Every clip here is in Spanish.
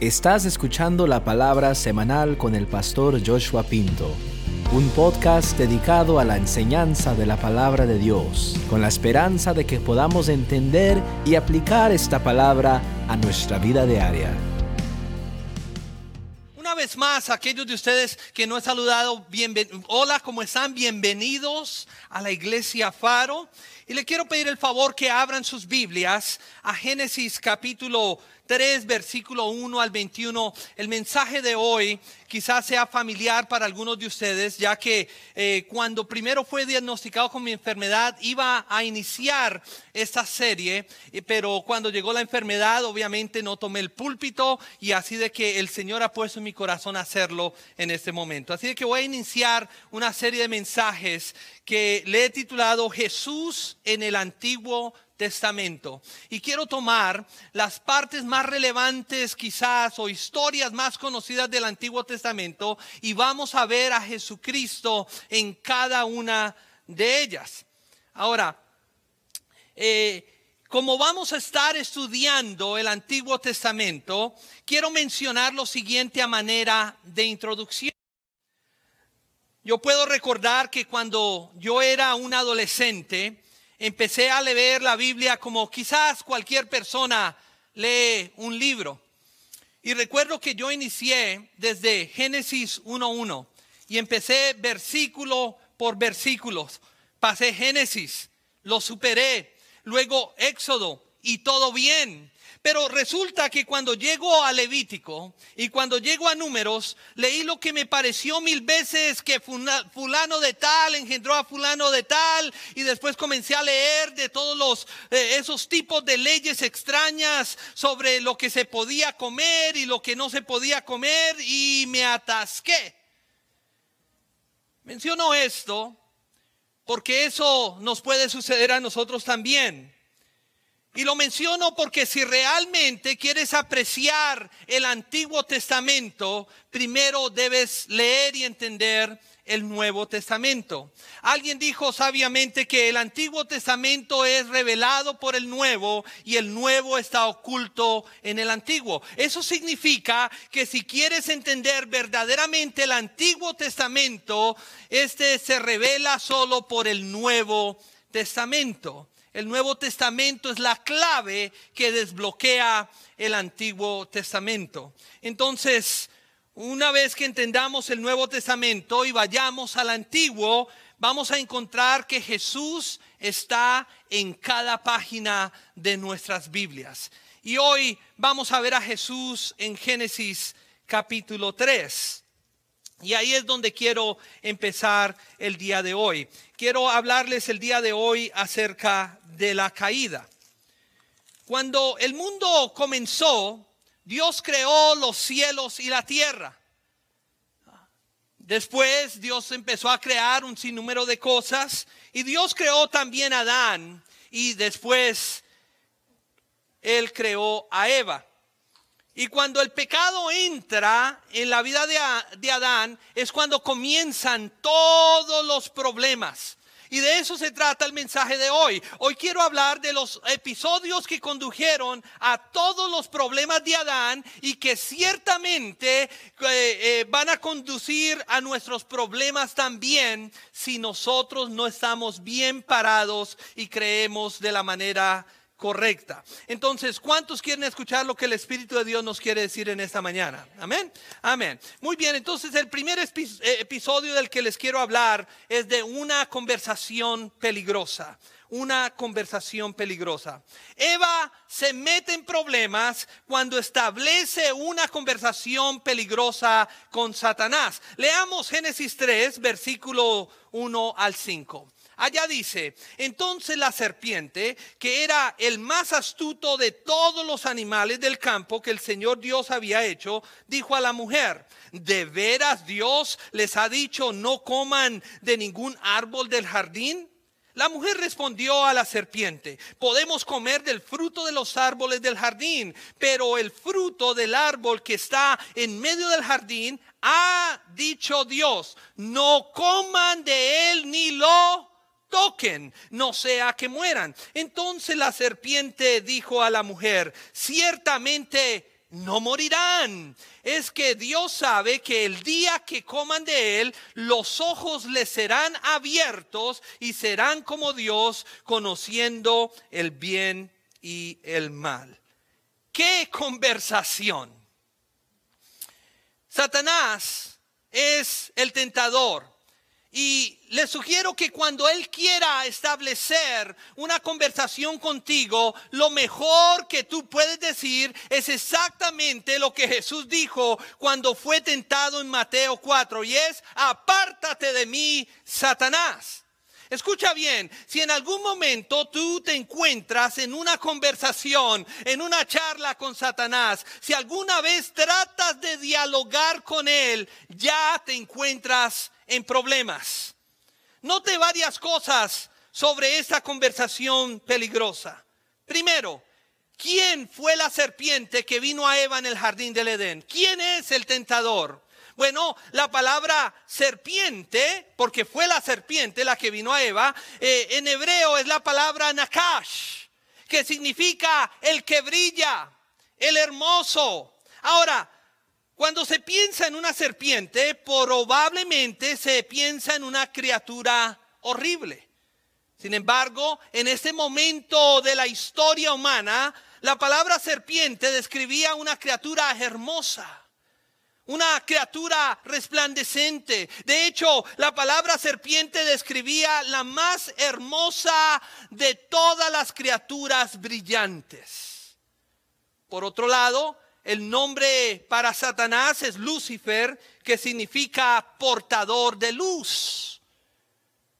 Estás escuchando la palabra semanal con el pastor Joshua Pinto, un podcast dedicado a la enseñanza de la palabra de Dios, con la esperanza de que podamos entender y aplicar esta palabra a nuestra vida diaria. Una vez más, aquellos de ustedes que no he saludado, hola, ¿cómo están? Bienvenidos a la iglesia Faro. Y le quiero pedir el favor que abran sus Biblias a Génesis capítulo 3, versículo 1 al 21. El mensaje de hoy quizás sea familiar para algunos de ustedes, ya que eh, cuando primero fue diagnosticado con mi enfermedad iba a iniciar esta serie, eh, pero cuando llegó la enfermedad obviamente no tomé el púlpito y así de que el Señor ha puesto en mi corazón hacerlo en este momento. Así de que voy a iniciar una serie de mensajes que le he titulado Jesús en el Antiguo Testamento. Y quiero tomar las partes más relevantes quizás o historias más conocidas del Antiguo Testamento y vamos a ver a Jesucristo en cada una de ellas. Ahora, eh, como vamos a estar estudiando el Antiguo Testamento, quiero mencionar lo siguiente a manera de introducción. Yo puedo recordar que cuando yo era un adolescente, empecé a leer la Biblia como quizás cualquier persona lee un libro. Y recuerdo que yo inicié desde Génesis 1.1 y empecé versículo por versículo. Pasé Génesis, lo superé, luego Éxodo y todo bien. Pero resulta que cuando llego a Levítico y cuando llego a números, leí lo que me pareció mil veces que fulano de tal engendró a fulano de tal y después comencé a leer de todos los eh, esos tipos de leyes extrañas sobre lo que se podía comer y lo que no se podía comer y me atasqué. Menciono esto porque eso nos puede suceder a nosotros también. Y lo menciono porque si realmente quieres apreciar el Antiguo Testamento, primero debes leer y entender el Nuevo Testamento. Alguien dijo sabiamente que el Antiguo Testamento es revelado por el Nuevo y el Nuevo está oculto en el Antiguo. Eso significa que si quieres entender verdaderamente el Antiguo Testamento, este se revela solo por el Nuevo Testamento. El Nuevo Testamento es la clave que desbloquea el Antiguo Testamento. Entonces, una vez que entendamos el Nuevo Testamento y vayamos al Antiguo, vamos a encontrar que Jesús está en cada página de nuestras Biblias. Y hoy vamos a ver a Jesús en Génesis capítulo 3. Y ahí es donde quiero empezar el día de hoy. Quiero hablarles el día de hoy acerca de la caída. Cuando el mundo comenzó, Dios creó los cielos y la tierra. Después Dios empezó a crear un sinnúmero de cosas y Dios creó también a Adán y después Él creó a Eva. Y cuando el pecado entra en la vida de, Adán es cuando comienzan todos los problemas. Y de eso se trata el mensaje de hoy. Hoy quiero hablar de los episodios que condujeron a todos los problemas de Adán y que ciertamente eh, eh, van a conducir a nuestros problemas también si nosotros no estamos bien parados y creemos de la manera correcta. Entonces, ¿cuántos quieren escuchar lo que el Espíritu de Dios nos quiere decir en esta mañana? Amén. Amén. Muy bien, entonces el primer eh, episodio del que les quiero hablar es de una conversación peligrosa. Una conversación peligrosa. Eva se mete en problemas cuando establece una conversación peligrosa con Satanás. Leamos Génesis 3, versículo 1 al 5. Allá dice, entonces la serpiente, que era el más astuto de todos los animales del campo que el Señor Dios había hecho, dijo a la mujer, ¿de veras Dios les ha dicho no coman de ningún árbol del jardín? La mujer respondió a la serpiente, podemos comer del fruto de los árboles del jardín, pero el fruto del árbol que está en medio del jardín, ha dicho Dios, no coman de él ni lo toquen, no sea que mueran. Entonces la serpiente dijo a la mujer, ciertamente no morirán. Es que Dios sabe que el día que coman de él, los ojos les serán abiertos y serán como Dios, conociendo el bien y el mal. ¿Qué conversación? Satanás es el tentador y le sugiero que cuando Él quiera establecer una conversación contigo, lo mejor que tú puedes decir es exactamente lo que Jesús dijo cuando fue tentado en Mateo 4 y es, apártate de mí, Satanás. Escucha bien, si en algún momento tú te encuentras en una conversación, en una charla con Satanás, si alguna vez tratas de dialogar con él, ya te encuentras en problemas. Note varias cosas sobre esta conversación peligrosa. Primero, ¿quién fue la serpiente que vino a Eva en el jardín del Edén? ¿Quién es el tentador? Bueno, la palabra serpiente, porque fue la serpiente la que vino a Eva, eh, en hebreo es la palabra nakash, que significa el que brilla, el hermoso. Ahora, cuando se piensa en una serpiente, probablemente se piensa en una criatura horrible. Sin embargo, en este momento de la historia humana, la palabra serpiente describía una criatura hermosa, una criatura resplandecente. De hecho, la palabra serpiente describía la más hermosa de todas las criaturas brillantes. Por otro lado, el nombre para Satanás es Lucifer, que significa portador de luz.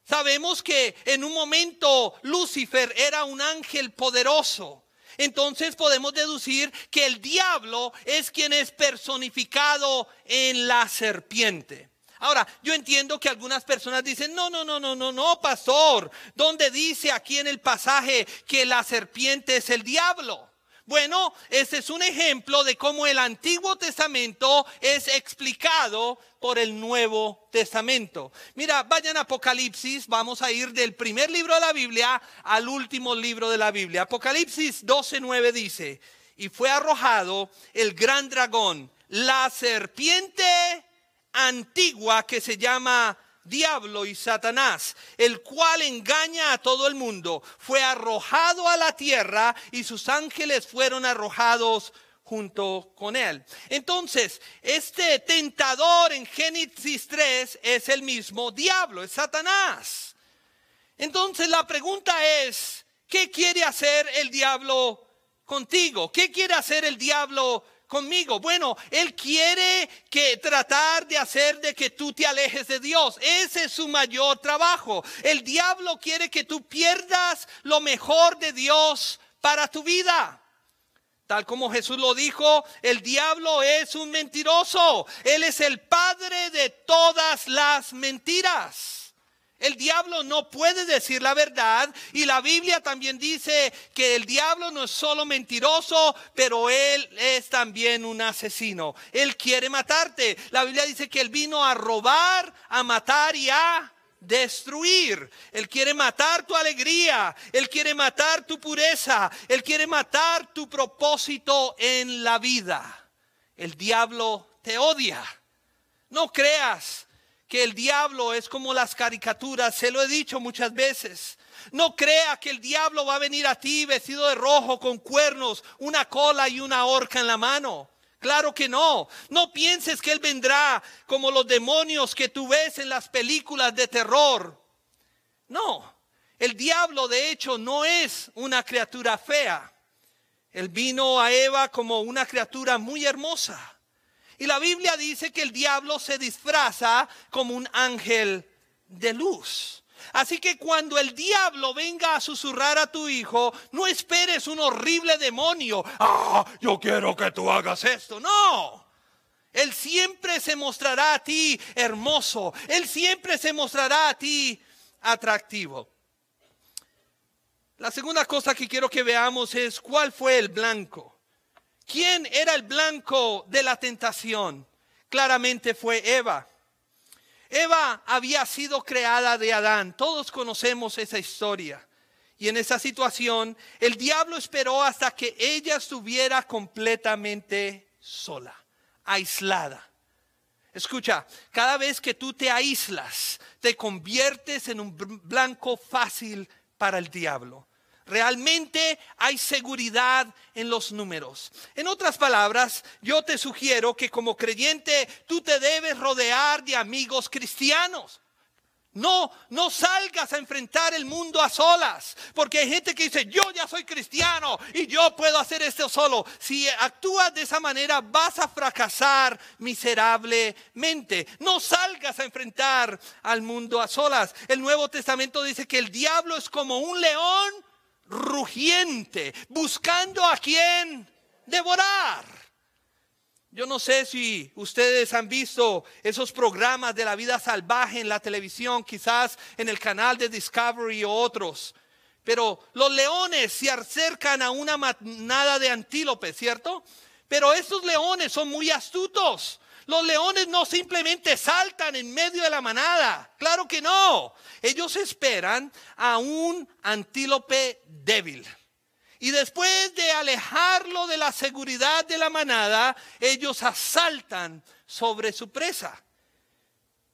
Sabemos que en un momento Lucifer era un ángel poderoso. Entonces podemos deducir que el diablo es quien es personificado en la serpiente. Ahora, yo entiendo que algunas personas dicen, no, no, no, no, no, no, pastor, ¿dónde dice aquí en el pasaje que la serpiente es el diablo? Bueno, este es un ejemplo de cómo el Antiguo Testamento es explicado por el Nuevo Testamento. Mira, vayan a Apocalipsis, vamos a ir del primer libro de la Biblia al último libro de la Biblia. Apocalipsis 12:9 dice, "Y fue arrojado el gran dragón, la serpiente antigua que se llama diablo y Satanás, el cual engaña a todo el mundo, fue arrojado a la tierra y sus ángeles fueron arrojados junto con él. Entonces, este tentador en Génesis 3 es el mismo diablo, es Satanás. Entonces la pregunta es, ¿qué quiere hacer el diablo contigo? ¿Qué quiere hacer el diablo conmigo? Bueno, Él quiere que tratar de hacer de que tú te alejes de Dios. Ese es su mayor trabajo. El diablo quiere que tú pierdas lo mejor de Dios para tu vida. Tal como Jesús lo dijo, el diablo es un mentiroso. Él es el padre de todas las mentiras. El diablo no puede decir la verdad y la Biblia también dice que el diablo no es solo mentiroso, pero él es también un asesino. Él quiere matarte. La Biblia dice que él vino a robar, a matar y a destruir. Él quiere matar tu alegría, él quiere matar tu pureza, él quiere matar tu propósito en la vida. El diablo te odia. No creas que el diablo es como las caricaturas, se lo he dicho muchas veces. No crea que el diablo va a venir a ti vestido de rojo con cuernos, una cola y una horca en la mano. Claro que no. No pienses que Él vendrá como los demonios que tú ves en las películas de terror. No. El diablo de hecho no es una criatura fea. Él vino a Eva como una criatura muy hermosa. Y la Biblia dice que el diablo se disfraza como un ángel de luz. Así que cuando el diablo venga a susurrar a tu hijo, no esperes un horrible demonio. Ah, yo quiero que tú hagas esto. No. Él siempre se mostrará a ti hermoso. Él siempre se mostrará a ti atractivo. La segunda cosa que quiero que veamos es cuál fue el blanco. ¿Quién era el blanco de la tentación? Claramente fue Eva. Eva había sido creada de Adán. Todos conocemos esa historia. Y en esa situación, el diablo esperó hasta que ella estuviera completamente sola, aislada. Escucha, cada vez que tú te aíslas, te conviertes en un blanco fácil para el diablo. Realmente hay seguridad en los números. En otras palabras, yo te sugiero que como creyente tú te debes rodear de amigos cristianos. No, no salgas a enfrentar el mundo a solas, porque hay gente que dice, yo ya soy cristiano y yo puedo hacer esto solo. Si actúas de esa manera, vas a fracasar miserablemente. No salgas a enfrentar al mundo a solas. El Nuevo Testamento dice que el diablo es como un león rugiente, buscando a quien devorar. Yo no sé si ustedes han visto esos programas de la vida salvaje en la televisión, quizás en el canal de Discovery o otros. Pero los leones se acercan a una manada de antílopes, ¿cierto? Pero estos leones son muy astutos. Los leones no simplemente saltan en medio de la manada. Claro que no. Ellos esperan a un antílope débil. Y después de alejarlo de la seguridad de la manada, ellos asaltan sobre su presa.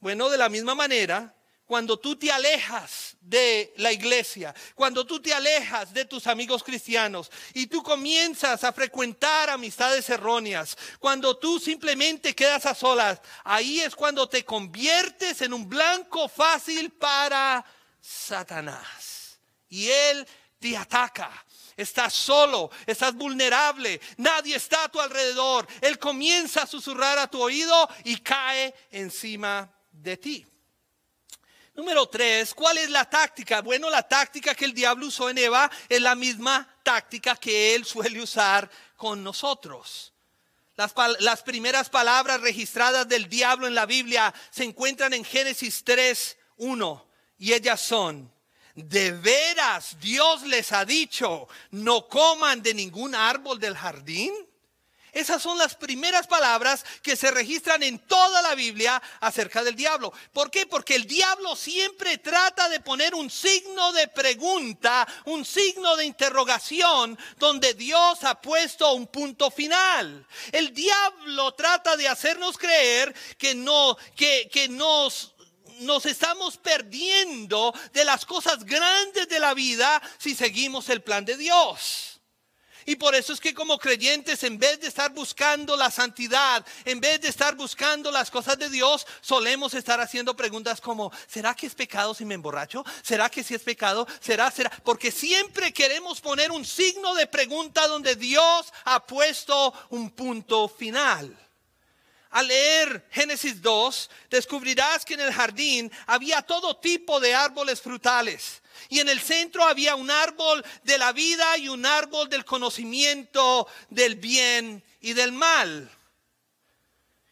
Bueno, de la misma manera, cuando tú te alejas de la iglesia, cuando tú te alejas de tus amigos cristianos y tú comienzas a frecuentar amistades erróneas, cuando tú simplemente quedas a solas, ahí es cuando te conviertes en un blanco fácil para Satanás. Y él te ataca Estás solo, estás vulnerable, nadie está a tu alrededor. Él comienza a susurrar a tu oído y cae encima de ti. Número tres, ¿cuál es la táctica? Bueno, la táctica que el diablo usó en Eva es la misma táctica que él suele usar con nosotros. Las, las primeras palabras registradas del diablo en la Biblia se encuentran en Génesis 3, 1 y ellas son, de veras Dios les ha dicho, no coman de ningún árbol del jardín. Esas son las primeras palabras que se registran en toda la Biblia acerca del diablo. ¿Por qué? Porque el diablo siempre trata de poner un signo de pregunta, un signo de interrogación, donde Dios ha puesto un punto final. El diablo trata de hacernos creer que no, que, que nos nos estamos perdiendo de las cosas grandes de la vida si seguimos el plan de Dios. Y por eso es que como creyentes, en vez de estar buscando la santidad, en vez de estar buscando las cosas de Dios, solemos estar haciendo preguntas como, ¿será que es pecado si me emborracho? ¿Será que si es pecado? ¿Será? ¿Será? Porque siempre queremos poner un signo de pregunta donde Dios ha puesto un punto final. Al leer Génesis 2, descubrirás que en el jardín había todo tipo de árboles frutales. Y en el centro había un árbol de la vida y un árbol del conocimiento del bien y del mal.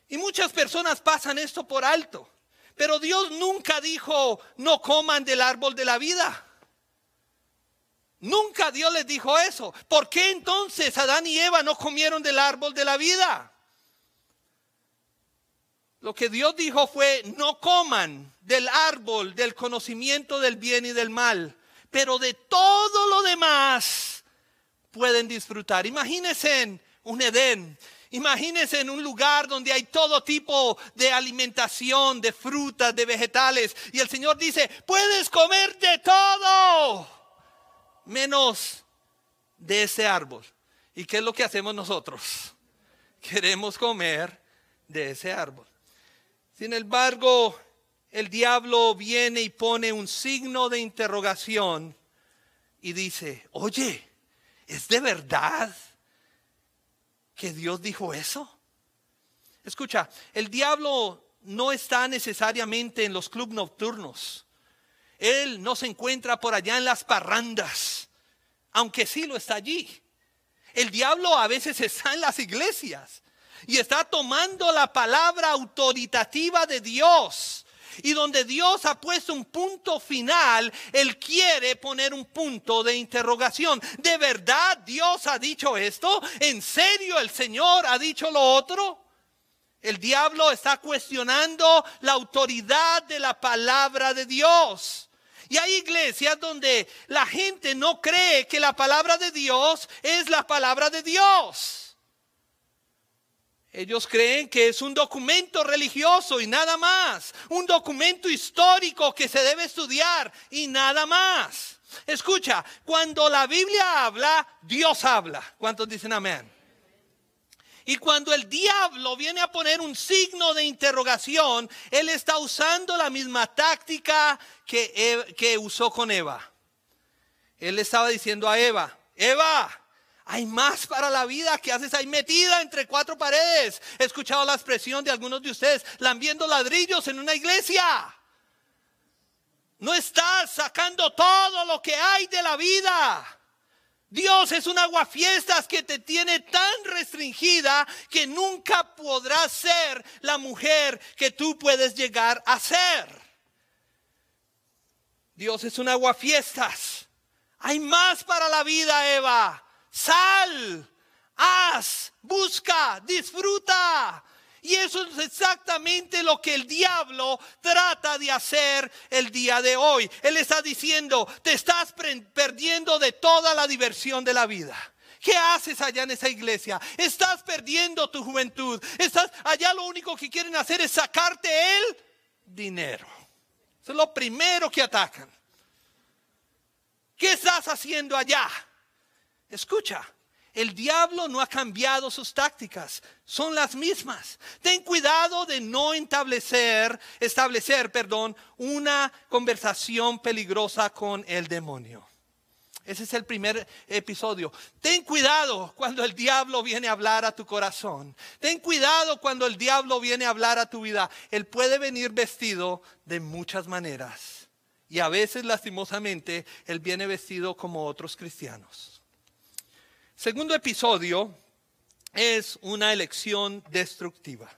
Y muchas personas pasan esto por alto. Pero Dios nunca dijo, no coman del árbol de la vida. Nunca Dios les dijo eso. ¿Por qué entonces Adán y Eva no comieron del árbol de la vida? Lo que Dios dijo fue, no coman del árbol del conocimiento del bien y del mal, pero de todo lo demás pueden disfrutar. Imagínense en un Edén, imagínense en un lugar donde hay todo tipo de alimentación, de frutas, de vegetales, y el Señor dice, puedes comer de todo, menos de ese árbol. ¿Y qué es lo que hacemos nosotros? Queremos comer de ese árbol. Sin embargo, el diablo viene y pone un signo de interrogación y dice, oye, ¿es de verdad que Dios dijo eso? Escucha, el diablo no está necesariamente en los clubes nocturnos. Él no se encuentra por allá en las parrandas, aunque sí lo está allí. El diablo a veces está en las iglesias y está tomando la palabra autoritativa de Dios. Y donde Dios ha puesto un punto final, Él quiere poner un punto de interrogación. ¿De verdad Dios ha dicho esto? ¿En serio el Señor ha dicho lo otro? El diablo está cuestionando la autoridad de la palabra de Dios. Y hay iglesias donde la gente no cree que la palabra de Dios es la palabra de Dios. Ellos creen que es un documento religioso y nada más. Un documento histórico que se debe estudiar y nada más. Escucha, cuando la Biblia habla, Dios habla. ¿Cuántos dicen amén? Y cuando el diablo viene a poner un signo de interrogación, él está usando la misma táctica que, que usó con Eva. Él estaba diciendo a Eva, Eva, hay más para la vida que haces ahí metida entre cuatro paredes. He escuchado la expresión de algunos de ustedes lambiendo ladrillos en una iglesia. No estás sacando todo lo que hay de la vida. Dios es un aguafiestas que te tiene tan restringida que nunca podrás ser la mujer que tú puedes llegar a ser. Dios es un aguafiestas. Hay más para la vida, Eva. Sal, haz, busca, disfruta. Y eso es exactamente lo que el diablo trata de hacer el día de hoy. Él está diciendo, te estás perdiendo de toda la diversión de la vida. ¿Qué haces allá en esa iglesia? Estás perdiendo tu juventud. Estás allá lo único que quieren hacer es sacarte el dinero. Eso es lo primero que atacan. ¿Qué estás haciendo allá? Escucha, el diablo no ha cambiado sus tácticas, son las mismas. Ten cuidado de no establecer, establecer, perdón, una conversación peligrosa con el demonio. Ese es el primer episodio. Ten cuidado cuando el diablo viene a hablar a tu corazón. Ten cuidado cuando el diablo viene a hablar a tu vida. Él puede venir vestido de muchas maneras. Y a veces, lastimosamente, él viene vestido como otros cristianos. Segundo episodio es una elección destructiva.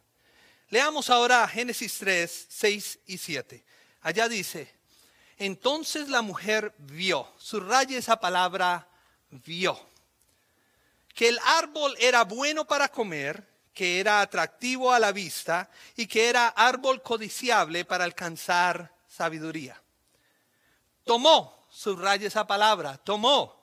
Leamos ahora Génesis 3, 6 y 7. Allá dice, entonces la mujer vio, subraya esa palabra, vio, que el árbol era bueno para comer, que era atractivo a la vista y que era árbol codiciable para alcanzar sabiduría. Tomó, subraya esa palabra, tomó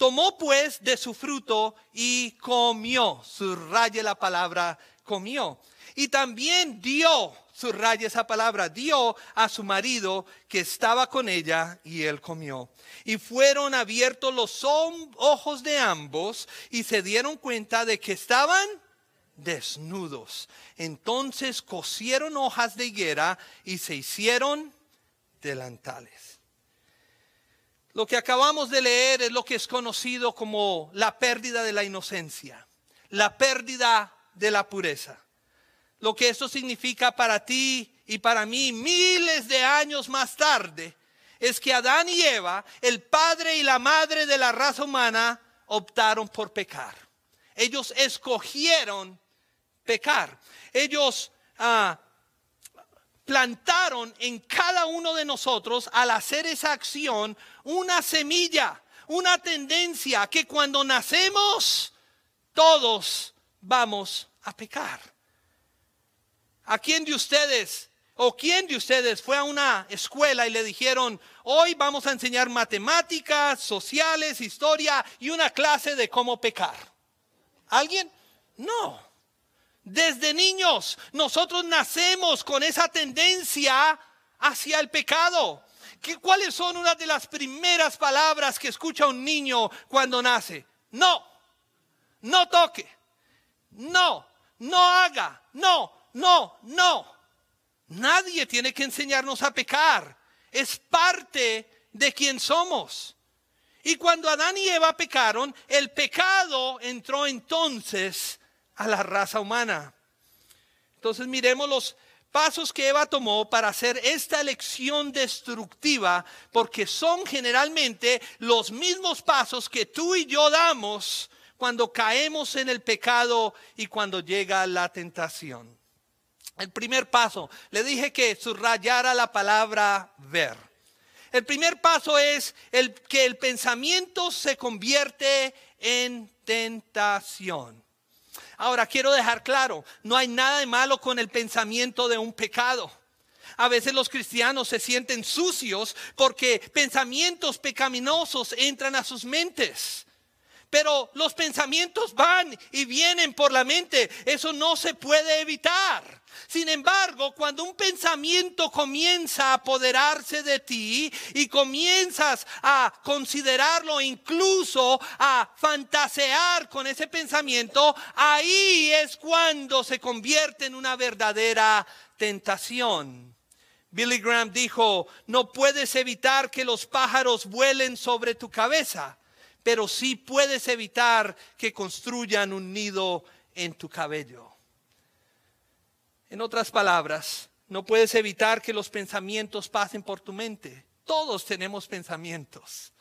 Tomó pues de su fruto y comió. Subraye la palabra comió. Y también dio, subraye esa palabra, dio a su marido que estaba con ella y él comió. Y fueron abiertos los ojos de ambos y se dieron cuenta de que estaban desnudos. Entonces cosieron hojas de higuera y se hicieron delantales. Lo que acabamos de leer es lo que es conocido como la pérdida de la inocencia, la pérdida de la pureza. Lo que eso significa para ti y para mí miles de años más tarde es que Adán y Eva, el padre y la madre de la raza humana, optaron por pecar. Ellos escogieron pecar. Ellos ah, plantaron en cada uno de nosotros al hacer esa acción una semilla, una tendencia que cuando nacemos todos vamos a pecar. ¿A quién de ustedes o quién de ustedes fue a una escuela y le dijeron, hoy vamos a enseñar matemáticas, sociales, historia y una clase de cómo pecar? ¿Alguien? No. Desde niños nosotros nacemos con esa tendencia hacia el pecado. ¿Qué, ¿Cuáles son una de las primeras palabras que escucha un niño cuando nace? No, no toque, no, no haga, no, no, no. Nadie tiene que enseñarnos a pecar. Es parte de quien somos. Y cuando Adán y Eva pecaron, el pecado entró entonces a la raza humana. Entonces miremos los pasos que Eva tomó para hacer esta elección destructiva, porque son generalmente los mismos pasos que tú y yo damos cuando caemos en el pecado y cuando llega la tentación. El primer paso, le dije que subrayara la palabra ver. El primer paso es el que el pensamiento se convierte en tentación. Ahora quiero dejar claro, no hay nada de malo con el pensamiento de un pecado. A veces los cristianos se sienten sucios porque pensamientos pecaminosos entran a sus mentes. Pero los pensamientos van y vienen por la mente. Eso no se puede evitar. Sin embargo, cuando un pensamiento comienza a apoderarse de ti y comienzas a considerarlo, incluso a fantasear con ese pensamiento, ahí es cuando se convierte en una verdadera tentación. Billy Graham dijo, no puedes evitar que los pájaros vuelen sobre tu cabeza pero sí puedes evitar que construyan un nido en tu cabello. En otras palabras, no puedes evitar que los pensamientos pasen por tu mente. Todos tenemos pensamientos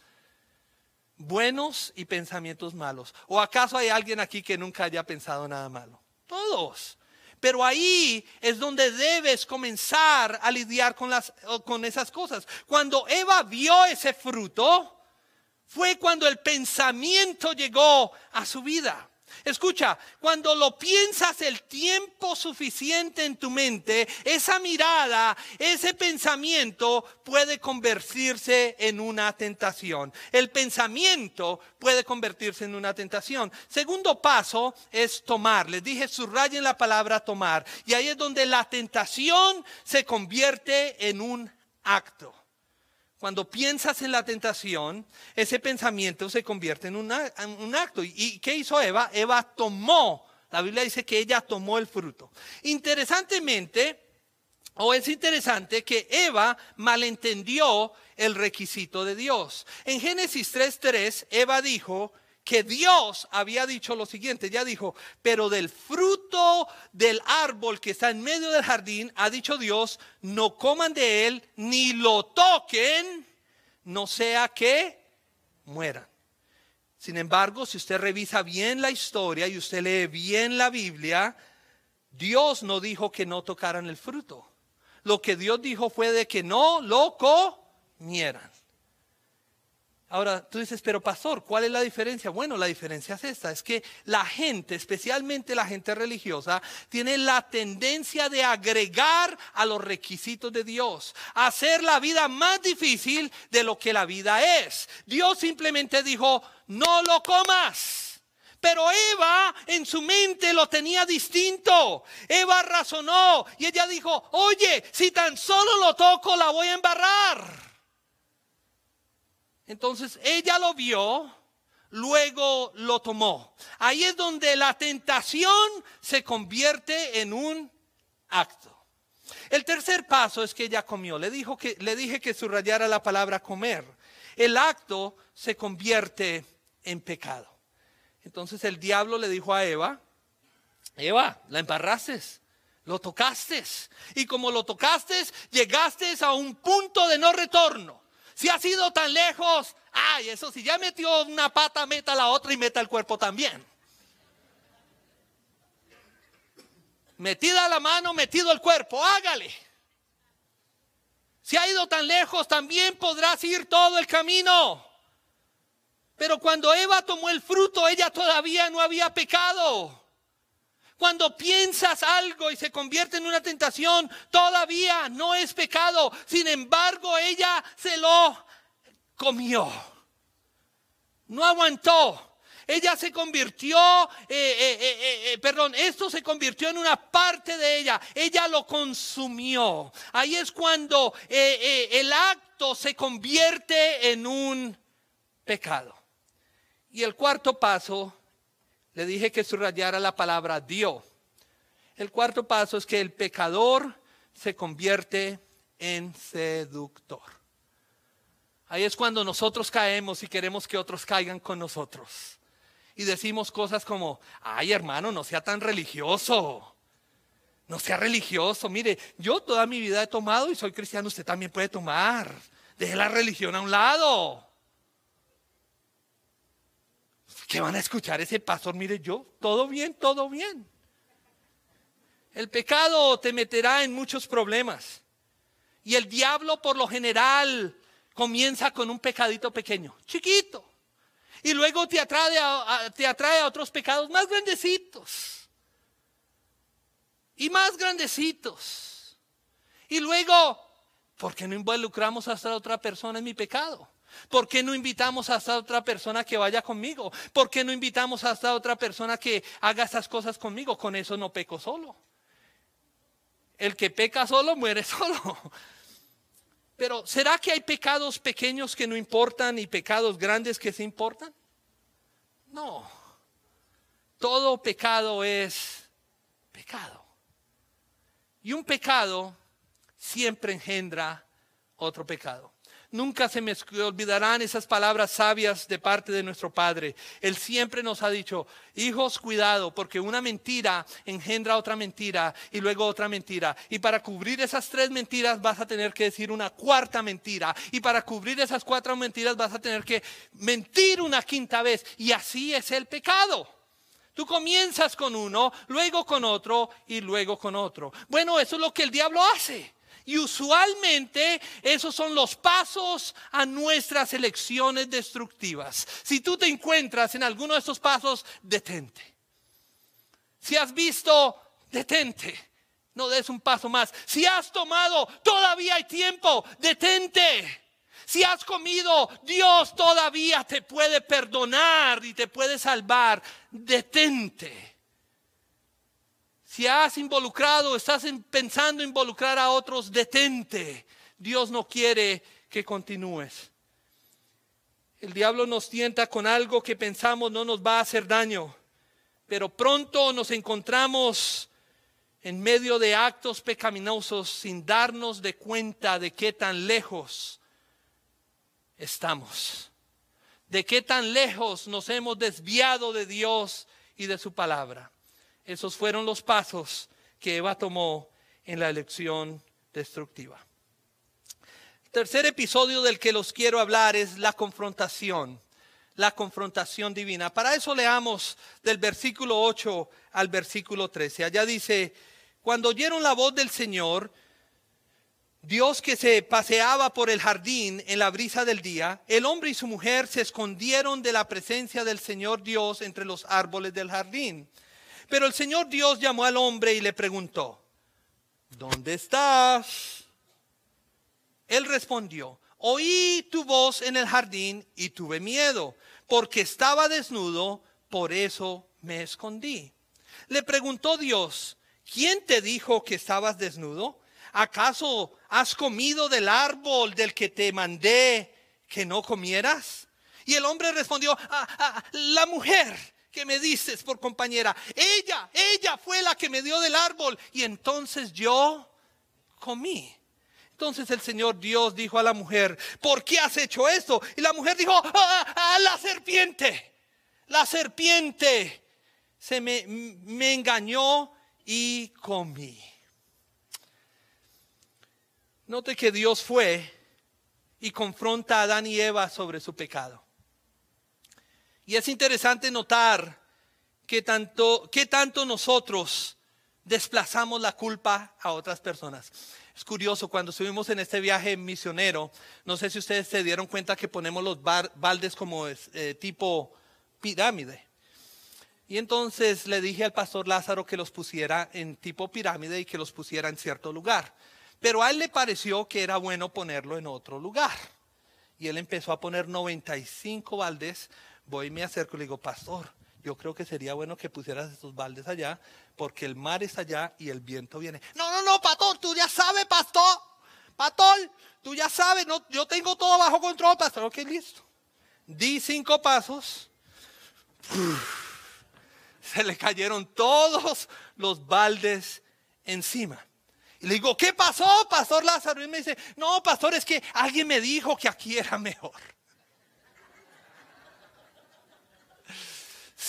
buenos y pensamientos malos. ¿O acaso hay alguien aquí que nunca haya pensado nada malo? Todos. Pero ahí es donde debes comenzar a lidiar con, las, con esas cosas. Cuando Eva vio ese fruto, fue cuando el pensamiento llegó a su vida. Escucha, cuando lo piensas el tiempo suficiente en tu mente, esa mirada, ese pensamiento puede convertirse en una tentación. El pensamiento puede convertirse en una tentación. Segundo paso es tomar. Les dije, subrayen la palabra tomar. Y ahí es donde la tentación se convierte en un acto. Cuando piensas en la tentación, ese pensamiento se convierte en, un acto. ¿Y qué hizo Eva? Eva tomó, la Biblia dice que ella tomó el fruto. Interesantemente, o es interesante que Eva malentendió el requisito de Dios. En Génesis 3.3, Eva dijo, que Dios había dicho lo siguiente, ya dijo, pero del fruto del árbol que está en medio del jardín, ha dicho Dios, no coman de él, ni lo toquen, no sea que mueran. Sin embargo, si usted revisa bien la historia y usted lee bien la Biblia, Dios no dijo que no tocaran el fruto. Lo que Dios dijo fue de que no lo comieran. Ahora tú dices, pero pastor, ¿cuál es la diferencia? Bueno, la diferencia es esta, es que la gente, especialmente la gente religiosa, tiene la tendencia de agregar a los requisitos de Dios, hacer la vida más difícil de lo que la vida es. Dios simplemente dijo, no lo comas. Pero Eva en su mente lo tenía distinto. Eva razonó y ella dijo, oye, si tan solo lo toco, la voy a embarrar. Entonces ella lo vio, luego lo tomó. Ahí es donde la tentación se convierte en un acto. El tercer paso es que ella comió. Le, dijo que, le dije que subrayara la palabra comer. El acto se convierte en pecado. Entonces el diablo le dijo a Eva, Eva, la embarraste, lo tocaste. Y como lo tocaste, llegaste a un punto de no retorno. Si ha sido tan lejos, ay, eso si ya metió una pata, meta la otra y meta el cuerpo también. Metida la mano, metido el cuerpo, hágale. Si ha ido tan lejos, también podrás ir todo el camino. Pero cuando Eva tomó el fruto, ella todavía no había pecado. Cuando piensas algo y se convierte en una tentación, todavía no es pecado. Sin embargo, ella se lo comió. No aguantó. Ella se convirtió, eh, eh, eh, perdón, esto se convirtió en una parte de ella. Ella lo consumió. Ahí es cuando el acto se convierte en un pecado. Y el cuarto paso le dije que subrayara la palabra Dios. El cuarto paso es que el pecador se convierte en seductor. Ahí es cuando nosotros caemos y queremos que otros caigan con nosotros. Y decimos cosas como, ay hermano, no sea tan religioso. No sea religioso. Mire, yo toda mi vida he tomado y soy cristiano, usted también puede tomar. Deje la religión a un lado que van a escuchar ese pastor, mire yo, todo bien, todo bien. El pecado te meterá en muchos problemas. Y el diablo por lo general comienza con un pecadito pequeño, chiquito. Y luego te atrae a, te atrae a otros pecados más grandecitos. Y más grandecitos. Y luego, ¿por qué no involucramos hasta otra persona en mi pecado? ¿Por qué no invitamos a esta otra persona que vaya conmigo? ¿Por qué no invitamos a esta otra persona que haga estas cosas conmigo? Con eso no peco solo. El que peca solo muere solo. Pero ¿será que hay pecados pequeños que no importan y pecados grandes que se importan? No. Todo pecado es pecado. Y un pecado siempre engendra otro pecado. Nunca se me olvidarán esas palabras sabias de parte de nuestro Padre. Él siempre nos ha dicho, hijos, cuidado, porque una mentira engendra otra mentira y luego otra mentira. Y para cubrir esas tres mentiras vas a tener que decir una cuarta mentira. Y para cubrir esas cuatro mentiras vas a tener que mentir una quinta vez. Y así es el pecado. Tú comienzas con uno, luego con otro y luego con otro. Bueno, eso es lo que el diablo hace. Y usualmente esos son los pasos a nuestras elecciones destructivas. Si tú te encuentras en alguno de estos pasos, detente. Si has visto, detente. No des un paso más. Si has tomado, todavía hay tiempo, detente. Si has comido, Dios todavía te puede perdonar y te puede salvar. Detente. Si has involucrado, estás pensando involucrar a otros, detente. Dios no quiere que continúes. El diablo nos tienta con algo que pensamos no nos va a hacer daño, pero pronto nos encontramos en medio de actos pecaminosos sin darnos de cuenta de qué tan lejos estamos, de qué tan lejos nos hemos desviado de Dios y de su palabra. Esos fueron los pasos que Eva tomó en la elección destructiva. El tercer episodio del que los quiero hablar es la confrontación, la confrontación divina. Para eso leamos del versículo 8 al versículo 13. Allá dice, cuando oyeron la voz del Señor, Dios que se paseaba por el jardín en la brisa del día, el hombre y su mujer se escondieron de la presencia del Señor Dios entre los árboles del jardín. Pero el Señor Dios llamó al hombre y le preguntó, ¿dónde estás? Él respondió, oí tu voz en el jardín y tuve miedo, porque estaba desnudo, por eso me escondí. Le preguntó Dios, ¿quién te dijo que estabas desnudo? ¿Acaso has comido del árbol del que te mandé que no comieras? Y el hombre respondió, ah, ah, la mujer que me dices por compañera. Ella, ella fue la que me dio del árbol y entonces yo comí. Entonces el Señor Dios dijo a la mujer, ¿por qué has hecho esto? Y la mujer dijo, ¡Ah, ah la serpiente, la serpiente se me, me engañó y comí. Note que Dios fue y confronta a Adán y Eva sobre su pecado. Y es interesante notar que tanto, que tanto nosotros desplazamos la culpa a otras personas. Es curioso, cuando estuvimos en este viaje misionero, no sé si ustedes se dieron cuenta que ponemos los baldes como eh, tipo pirámide. Y entonces le dije al pastor Lázaro que los pusiera en tipo pirámide y que los pusiera en cierto lugar. Pero a él le pareció que era bueno ponerlo en otro lugar. Y él empezó a poner 95 baldes voy y me acerco y le digo, pastor, yo creo que sería bueno que pusieras estos baldes allá, porque el mar está allá y el viento viene. No, no, no, pastor, tú ya sabes, pastor. Pastor, tú ya sabes, no, yo tengo todo bajo control, pastor. Ok, listo. Di cinco pasos. se le cayeron todos los baldes encima. Y le digo, ¿qué pasó, pastor Lázaro? Y me dice, no, pastor, es que alguien me dijo que aquí era mejor.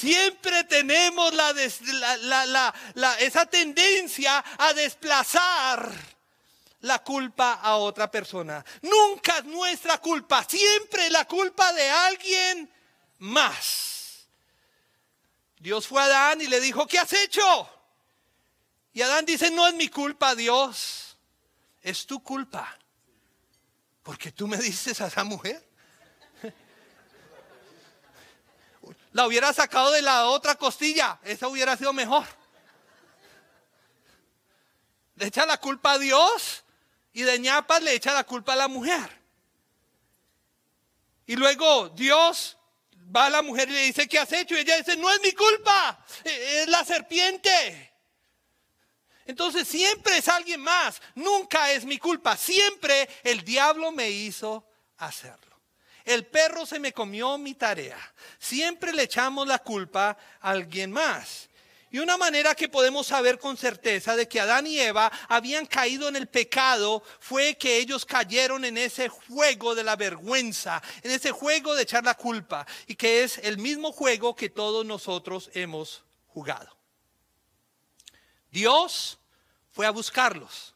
Siempre tenemos esa tendencia a desplazar la culpa a otra persona. Nunca es nuestra culpa, siempre la culpa de alguien más. Dios fue a Adán y le dijo, ¿qué has hecho? Y Adán dice, no es mi culpa, Dios, es tu culpa. Porque tú me dices a esa mujer. La hubiera sacado de la otra costilla, esa hubiera sido mejor. Le echa la culpa a Dios y de ñapas le echa la culpa a la mujer. Y luego Dios va a la mujer y le dice, ¿qué has hecho? Y ella dice, no es mi culpa, e-, es la serpiente. Entonces siempre es alguien más, nunca es mi culpa, siempre el diablo me hizo hacerlo. El perro se me comió mi tarea. Siempre le echamos la culpa a alguien más. Y una manera que podemos saber con certeza de que Adán y Eva habían caído en el pecado fue que ellos cayeron en ese juego de la vergüenza, en ese juego de echar la culpa, y que es el mismo juego que todos nosotros hemos jugado. Dios fue a buscarlos.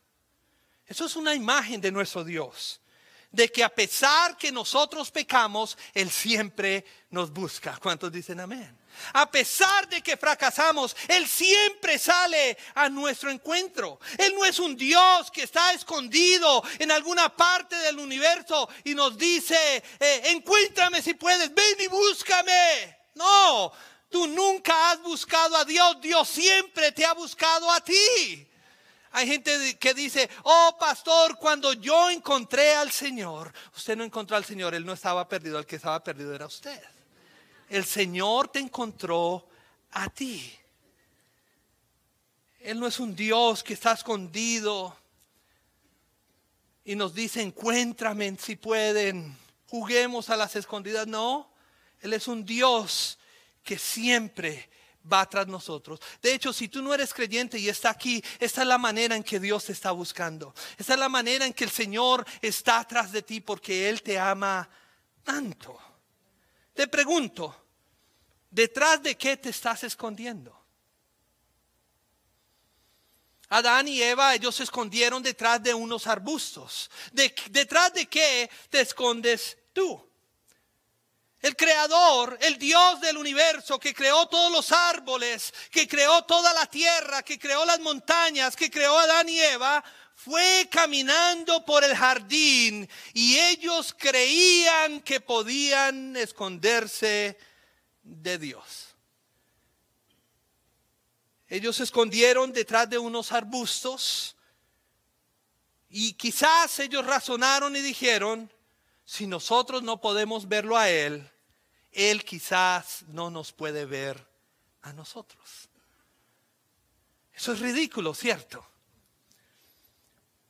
Eso es una imagen de nuestro Dios de que a pesar que nosotros pecamos, Él siempre nos busca. ¿Cuántos dicen amén? A pesar de que fracasamos, Él siempre sale a nuestro encuentro. Él no es un Dios que está escondido en alguna parte del universo y nos dice, eh, encuéntrame si puedes, ven y búscame. No, tú nunca has buscado a Dios, Dios siempre te ha buscado a ti. Hay gente que dice, oh pastor, cuando yo encontré al Señor, usted no encontró al Señor, Él no estaba perdido, el que estaba perdido era usted. El Señor te encontró a ti. Él no es un Dios que está escondido y nos dice, encuéntrame si pueden, juguemos a las escondidas. No, Él es un Dios que siempre va tras nosotros. De hecho, si tú no eres creyente y está aquí, esta es la manera en que Dios te está buscando. Esta es la manera en que el Señor está atrás de ti porque Él te ama tanto. Te pregunto, ¿detrás de qué te estás escondiendo? Adán y Eva, ellos se escondieron detrás de unos arbustos. ¿Detrás de qué te escondes tú? El creador, el Dios del universo que creó todos los árboles, que creó toda la tierra, que creó las montañas, que creó a Adán y Eva, fue caminando por el jardín y ellos creían que podían esconderse de Dios. Ellos se escondieron detrás de unos arbustos y quizás ellos razonaron y dijeron, si nosotros no podemos verlo a Él, él quizás no nos puede ver a nosotros. Eso es ridículo, ¿cierto?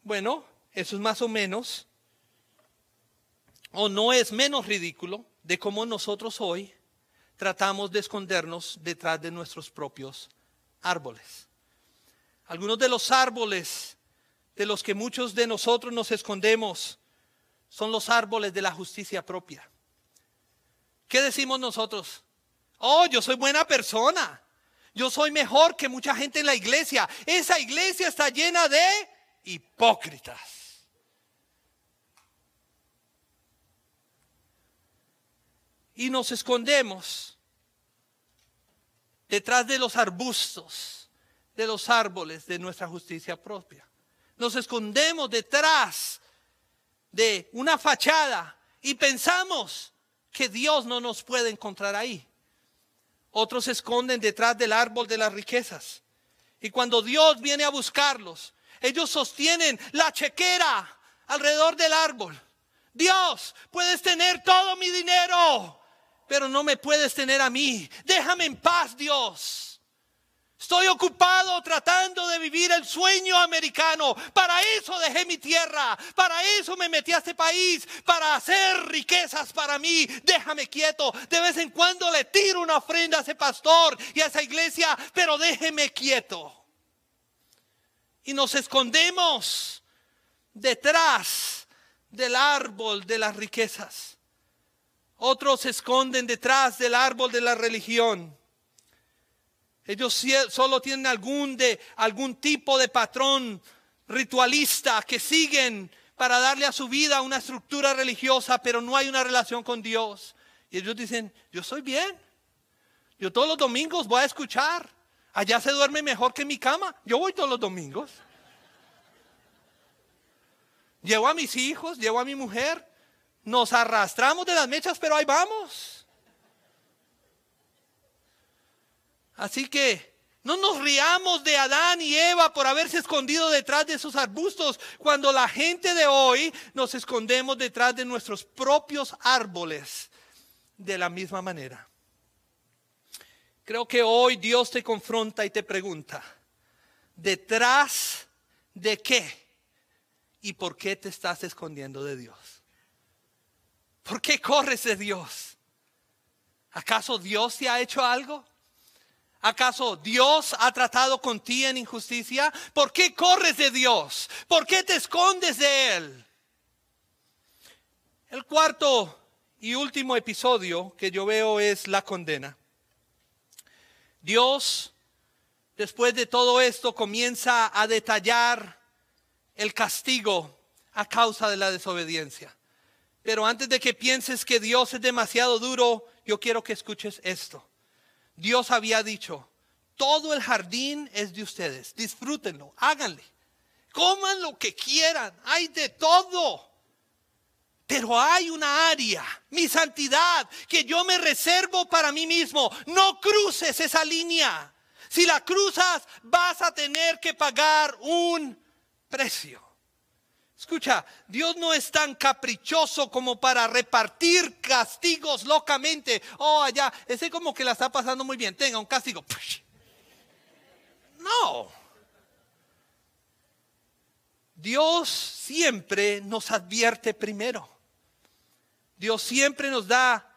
Bueno, eso es más o menos, o no es menos ridículo de cómo nosotros hoy tratamos de escondernos detrás de nuestros propios árboles. Algunos de los árboles de los que muchos de nosotros nos escondemos son los árboles de la justicia propia. ¿Qué decimos nosotros? Oh, yo soy buena persona. Yo soy mejor que mucha gente en la iglesia. Esa iglesia está llena de hipócritas. Y nos escondemos detrás de los arbustos, de los árboles de nuestra justicia propia. Nos escondemos detrás de una fachada y pensamos que Dios no nos puede encontrar ahí. Otros se esconden detrás del árbol de las riquezas. Y cuando Dios viene a buscarlos, ellos sostienen la chequera alrededor del árbol. Dios, puedes tener todo mi dinero, pero no me puedes tener a mí. Déjame en paz, Dios. Estoy ocupado tratando de vivir el sueño americano. Para eso dejé mi tierra. Para eso me metí a este país. Para hacer riquezas para mí. Déjame quieto. De vez en cuando le tiro una ofrenda a ese pastor y a esa iglesia. Pero déjeme quieto. Y nos escondemos detrás del árbol de las riquezas. Otros se esconden detrás del árbol de la religión. Ellos solo tienen algún, de, algún tipo de patrón ritualista que siguen para darle a su vida una estructura religiosa, pero no hay una relación con Dios. Y ellos dicen, yo soy bien. Yo todos los domingos voy a escuchar. Allá se duerme mejor que en mi cama. Yo voy todos los domingos. Llevo a mis hijos, llevo a mi mujer. Nos arrastramos de las mechas, pero ahí vamos. Así que No nos riamos de Adán y Eva por haberse escondido detrás de esos arbustos, cuando la gente de hoy nos escondemos detrás de nuestros propios árboles de la misma manera. Creo que hoy Dios te confronta y te pregunta, ¿detrás de qué? ¿Y por qué te estás escondiendo de Dios? ¿Por qué corres de Dios? ¿Acaso Dios te ha hecho algo? ¿Acaso Dios ha tratado con ti en injusticia? ¿Por qué corres de Dios? ¿Por qué te escondes de Él? El cuarto y último episodio que yo veo es la condena. Dios, después de todo esto, comienza a detallar el castigo a causa de la desobediencia. Pero antes de que pienses que Dios es demasiado duro, yo quiero que escuches esto. Dios había dicho, todo el jardín es de ustedes, disfrútenlo, háganle, coman lo que quieran, hay de todo. Pero hay una área, mi santidad, que yo me reservo para mí mismo. No cruces esa línea. Si la cruzas, vas a tener que pagar un precio. Escucha, Dios no es tan caprichoso como para repartir castigos locamente. Oh, allá, ese como que la está pasando muy bien. Tenga un castigo. No. Dios siempre nos advierte primero. Dios siempre nos da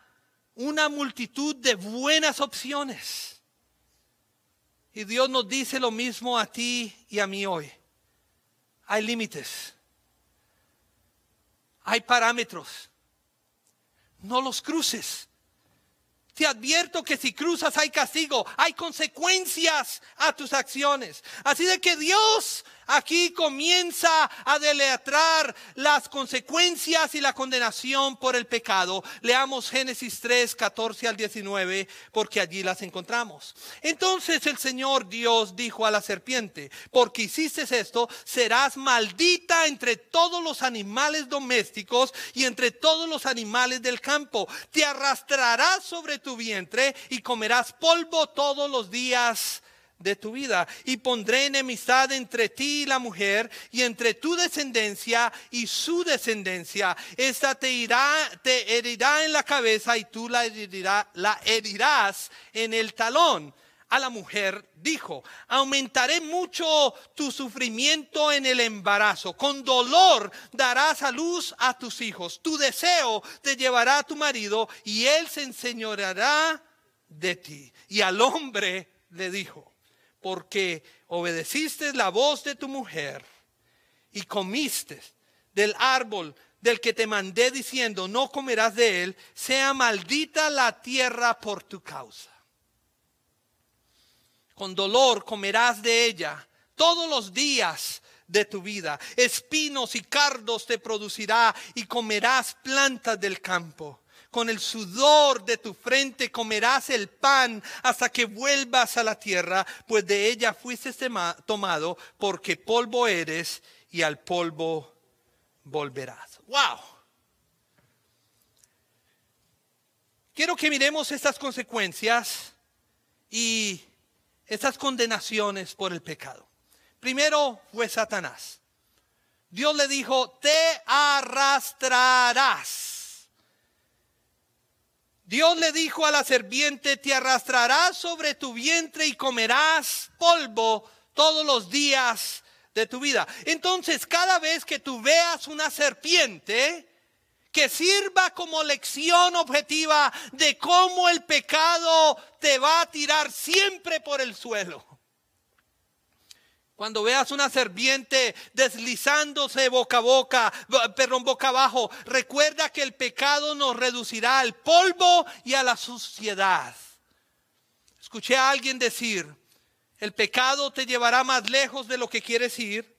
una multitud de buenas opciones. Y Dios nos dice lo mismo a ti y a mí hoy. Hay límites hay parámetros. No los cruces. Te advierto que si cruzas hay castigo, hay consecuencias a tus acciones. Así de que Dios aquí comienza a deletrar las consecuencias y la condenación por el pecado. Leamos Génesis 3, 14 al 19, porque allí las encontramos. Entonces el Señor Dios dijo a la serpiente, porque hiciste esto, serás maldita entre todos los animales domésticos y entre todos los animales del campo. Te arrastrarás sobre tu vientre y comerás polvo todos los días de tu vida. Y pondré enemistad entre ti y la mujer, y entre tu descendencia y su descendencia. Esta te irá, te herirá en la cabeza y tú la, herirás en el talón. A la mujer dijo, aumentaré mucho tu sufrimiento en el embarazo. Con dolor darás a luz a tus hijos. Tu deseo te llevará a tu marido y él se enseñoreará de ti. Y al hombre le dijo, porque obedeciste la voz de tu mujer y comiste del árbol del que te mandé diciendo, no comerás de él, sea maldita la tierra por tu causa. Con dolor comerás de ella todos los días de tu vida. Espinos y cardos te producirá y comerás plantas del campo con el sudor de tu frente comerás el pan hasta que vuelvas a la tierra, pues de ella fuiste tomado, porque polvo eres y al polvo volverás. ¡Wow! Quiero que miremos estas consecuencias y estas condenaciones por el pecado. Primero fue Satanás. Dios le dijo, te arrastrarás Dios le dijo a la serpiente, te arrastrarás sobre tu vientre y comerás polvo todos los días de tu vida. Entonces, cada vez que tú veas una serpiente, que sirva como lección objetiva de cómo el pecado te va a tirar siempre por el suelo. Cuando veas una serpiente deslizándose boca a boca, perdón, boca abajo, recuerda que el pecado nos reducirá al polvo y a la suciedad. Escuché a alguien decir, el pecado te llevará más lejos de lo que quieres ir,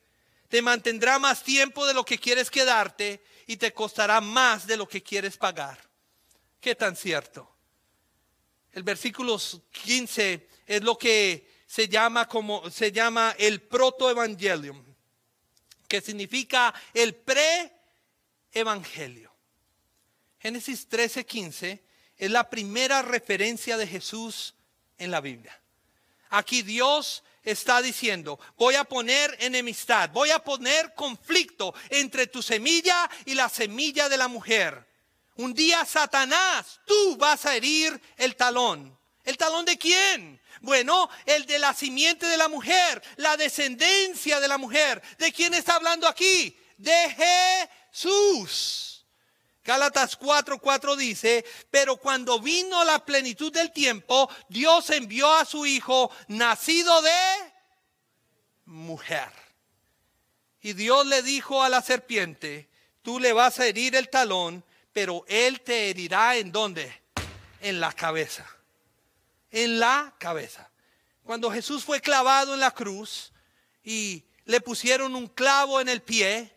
te mantendrá más tiempo de lo que quieres quedarte y te costará más de lo que quieres pagar. ¿Qué tan cierto? El versículo 15 es lo que se llama como se llama el protoevangelium, que significa el pre-evangelio. Génesis 13:15 es la primera referencia de Jesús en la Biblia. Aquí Dios está diciendo, voy a poner enemistad, voy a poner conflicto entre tu semilla y la semilla de la mujer. Un día Satanás, tú vas a herir el talón. ¿El talón de quién? Bueno, el de la simiente de la mujer, la descendencia de la mujer. ¿De quién está hablando aquí? De Jesús. Gálatas 4:4 dice, pero cuando vino la plenitud del tiempo, Dios envió a su Hijo, nacido de mujer. Y Dios le dijo a la serpiente, tú le vas a herir el talón, pero él te herirá en dónde? En la cabeza. En la cabeza. Cuando Jesús fue clavado en la cruz y le pusieron un clavo en el pie,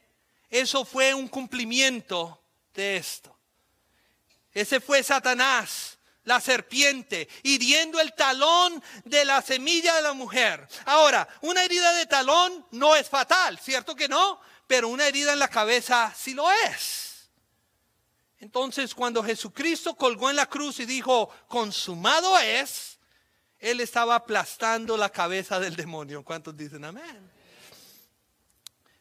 eso fue un cumplimiento de esto. Ese fue Satanás, la serpiente, hiriendo el talón de la semilla de la mujer. Ahora, una herida de talón no es fatal, ¿cierto que no? Pero una herida en la cabeza sí lo es. Entonces, cuando Jesucristo colgó en la cruz y dijo, consumado es, Él estaba aplastando la cabeza del demonio. ¿Cuántos dicen amén?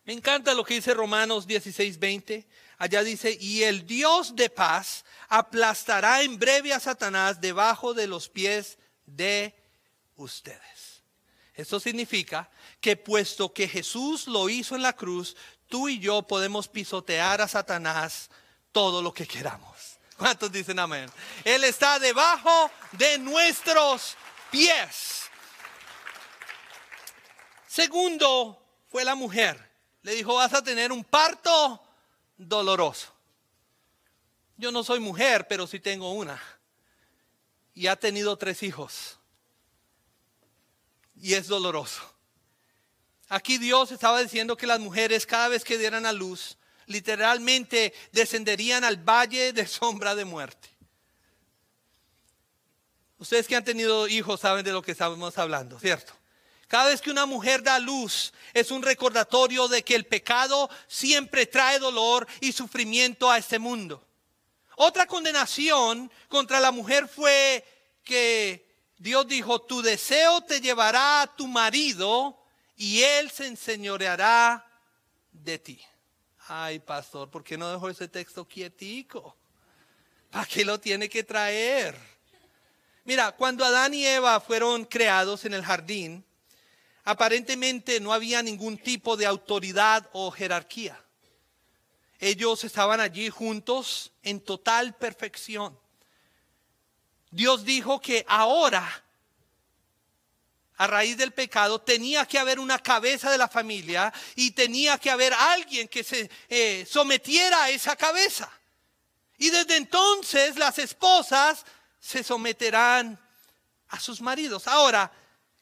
Me encanta lo que dice Romanos 16, 20. Allá dice, y el Dios de paz aplastará en breve a Satanás debajo de los pies de ustedes. Esto significa que puesto que Jesús lo hizo en la cruz, tú y yo podemos pisotear a Satanás todo lo que queramos. ¿Cuántos dicen amén? Él está debajo de nuestros pies. Segundo fue la mujer. Le dijo, vas a tener un parto doloroso. Yo no soy mujer, pero sí tengo una. Y ha tenido tres hijos. Y es doloroso. Aquí Dios estaba diciendo que las mujeres cada vez que dieran a luz, literalmente descenderían al valle de sombra de muerte. Ustedes que han tenido hijos saben de lo que estamos hablando, ¿cierto? Cada vez que una mujer da luz es un recordatorio de que el pecado siempre trae dolor y sufrimiento a este mundo. Otra condenación contra la mujer fue que Dios dijo, tu deseo te llevará a tu marido y él se enseñoreará de ti. Ay, pastor, ¿por qué no dejó ese texto quietico? ¿Para qué lo tiene que traer? Mira, cuando Adán y Eva fueron creados en el jardín, aparentemente no había ningún tipo de autoridad o jerarquía. Ellos estaban allí juntos en total perfección. Dios dijo que ahora, a raíz del pecado, tenía que haber una cabeza de la familia y tenía que haber alguien que se eh, sometiera a esa cabeza. Y desde entonces las esposas se someterán a sus maridos. Ahora,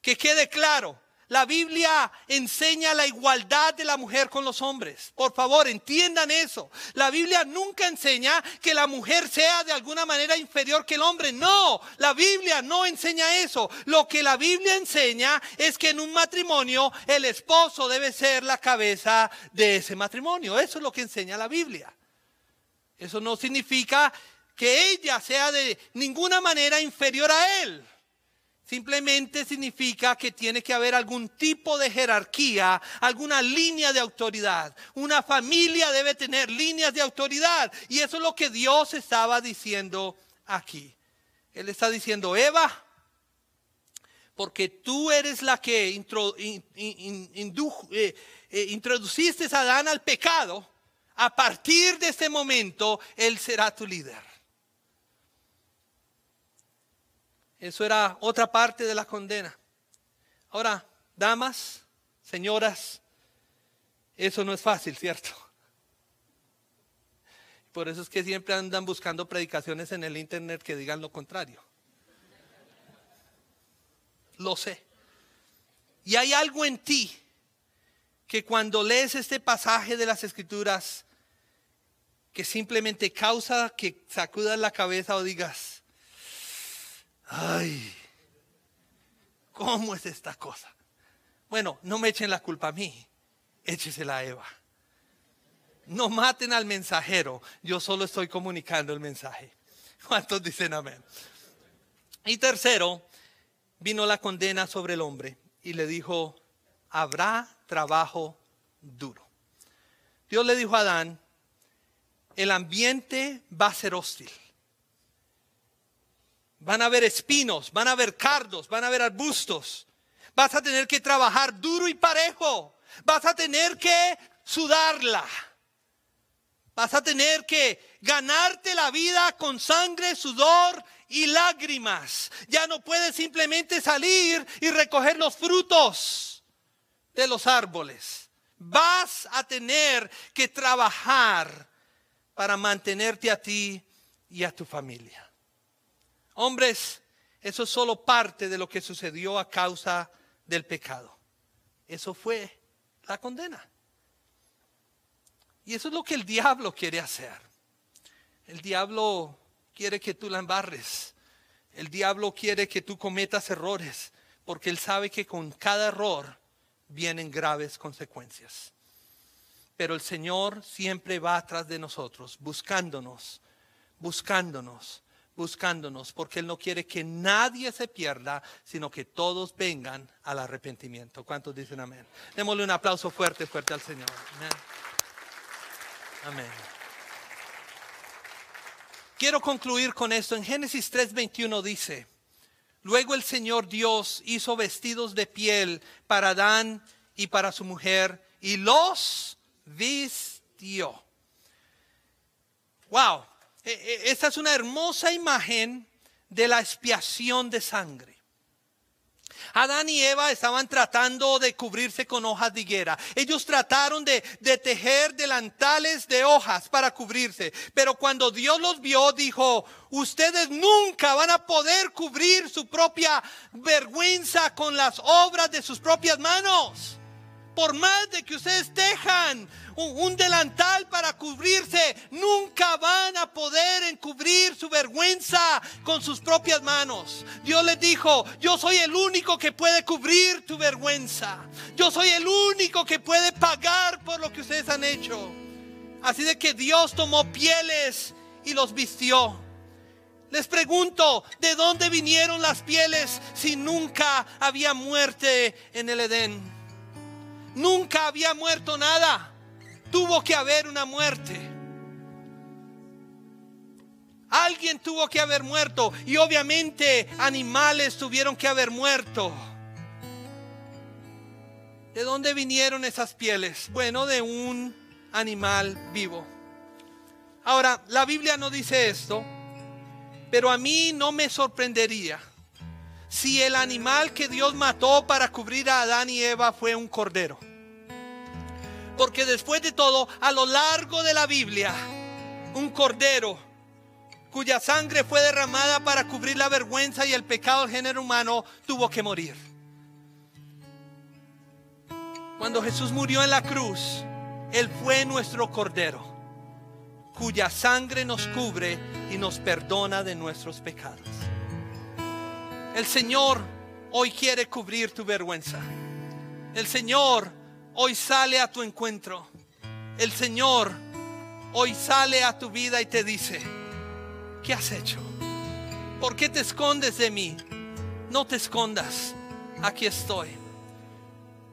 que quede claro, la Biblia enseña la igualdad de la mujer con los hombres. Por favor, entiendan eso. La Biblia nunca enseña que la mujer sea de alguna manera inferior que el hombre. No, la Biblia no enseña eso. Lo que la Biblia enseña es que en un matrimonio el esposo debe ser la cabeza de ese matrimonio. Eso es lo que enseña la Biblia. Eso no significa que ella sea de ninguna manera inferior a él. Simplemente significa que tiene que haber algún tipo de jerarquía, alguna línea de autoridad. Una familia debe tener líneas de autoridad. Y eso es lo que Dios estaba diciendo aquí. Él está diciendo, Eva, porque tú eres la que eh, eh, introduciste a Adán al pecado, a partir de este momento, Él será tu líder. Eso era otra parte de la condena. Ahora, damas, señoras, eso no es fácil, ¿cierto? Por eso es que siempre andan buscando predicaciones en el internet que digan lo contrario. Lo sé. Y hay algo en ti que cuando lees este pasaje de las escrituras, que simplemente causa que sacudas la cabeza o digas, ay, ¿cómo es esta cosa? Bueno, no me echen la culpa a mí, échesela a Eva. No maten al mensajero, yo solo estoy comunicando el mensaje. ¿Cuántos dicen amén? Y tercero, vino la condena sobre el hombre y le dijo, habrá trabajo duro. Dios le dijo a Adán, el ambiente va a ser hostil. Van a haber espinos, van a haber cardos, van a haber arbustos. Vas a tener que trabajar duro y parejo. Vas a tener que sudarla. Vas a tener que ganarte la vida con sangre, sudor y lágrimas. Ya no puedes simplemente salir y recoger los frutos de los árboles. Vas a tener que trabajar para mantenerte a ti y a tu familia. Hombres, eso es solo parte de lo que sucedió a causa del pecado. Eso fue la condena. Y eso es lo que el diablo quiere hacer. El diablo quiere que tú la embarres. El diablo quiere que tú cometas errores, porque él sabe que con cada error vienen graves consecuencias. Pero el Señor siempre va atrás de nosotros, buscándonos, buscándonos, buscándonos, porque Él no quiere que nadie se pierda, sino que todos vengan al arrepentimiento. ¿Cuántos dicen amén? Démosle un aplauso fuerte, fuerte al Señor. Amén. Quiero concluir con esto. En Génesis 3:21 dice, luego el Señor Dios hizo vestidos de piel para Adán y para su mujer y los vistió. Wow, esta es una hermosa imagen de la expiación de sangre. Adán y Eva estaban tratando de cubrirse con hojas de higuera. Ellos trataron de, tejer delantales de hojas para cubrirse. Pero cuando Dios los vio, dijo, ustedes nunca van a poder cubrir su propia vergüenza con las obras de sus propias manos por más de que ustedes tejan un, delantal para cubrirse, nunca van a poder encubrir su vergüenza con sus propias manos. Dios les dijo, yo soy el único que puede cubrir tu vergüenza. Yo soy el único que puede pagar por lo que ustedes han hecho. Así de que Dios tomó pieles y los vistió. Les pregunto, ¿de dónde vinieron las pieles si nunca había muerte en el Edén? Nunca había muerto nada. Tuvo que haber una muerte. Alguien tuvo que haber muerto y obviamente animales tuvieron que haber muerto. ¿De dónde vinieron esas pieles? Bueno, de un animal vivo. Ahora, la Biblia no dice esto, pero a mí no me sorprendería si el animal que Dios mató para cubrir a Adán y Eva fue un cordero. Porque después de todo, a lo largo de la Biblia, un cordero cuya sangre fue derramada para cubrir la vergüenza y el pecado del género humano tuvo que morir. Cuando Jesús murió en la cruz, Él fue nuestro cordero, cuya sangre nos cubre y nos perdona de nuestros pecados. El Señor hoy quiere cubrir tu vergüenza. El Señor hoy sale a tu encuentro. El Señor hoy sale a tu vida y te dice, ¿qué has hecho? ¿Por qué te escondes de mí? No te escondas, aquí estoy.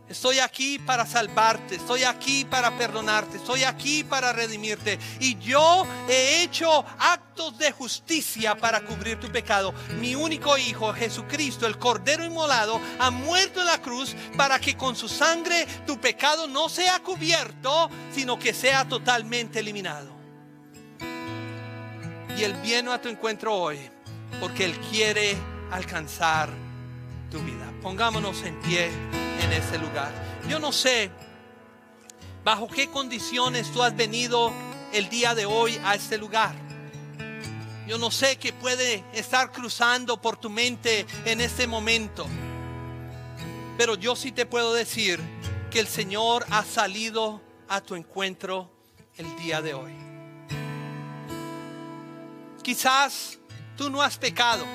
Estoy aquí para salvarte, estoy aquí para perdonarte, estoy aquí para redimirte. Y yo he hecho actos de justicia para cubrir tu pecado. Mi único Hijo, Jesucristo, el Cordero Inmolado, ha muerto en la cruz para que con su sangre tu pecado no sea cubierto, sino que sea totalmente eliminado. Y Él viene a tu encuentro hoy porque Él quiere alcanzar. Pongámonos en pie en ese lugar. Yo no sé bajo qué condiciones tú has venido el día de hoy a este lugar. Yo no sé qué puede estar cruzando por tu mente en este momento. Pero yo sí te puedo decir que el Señor ha salido a tu encuentro el día de hoy. Quizás tú no has pecado,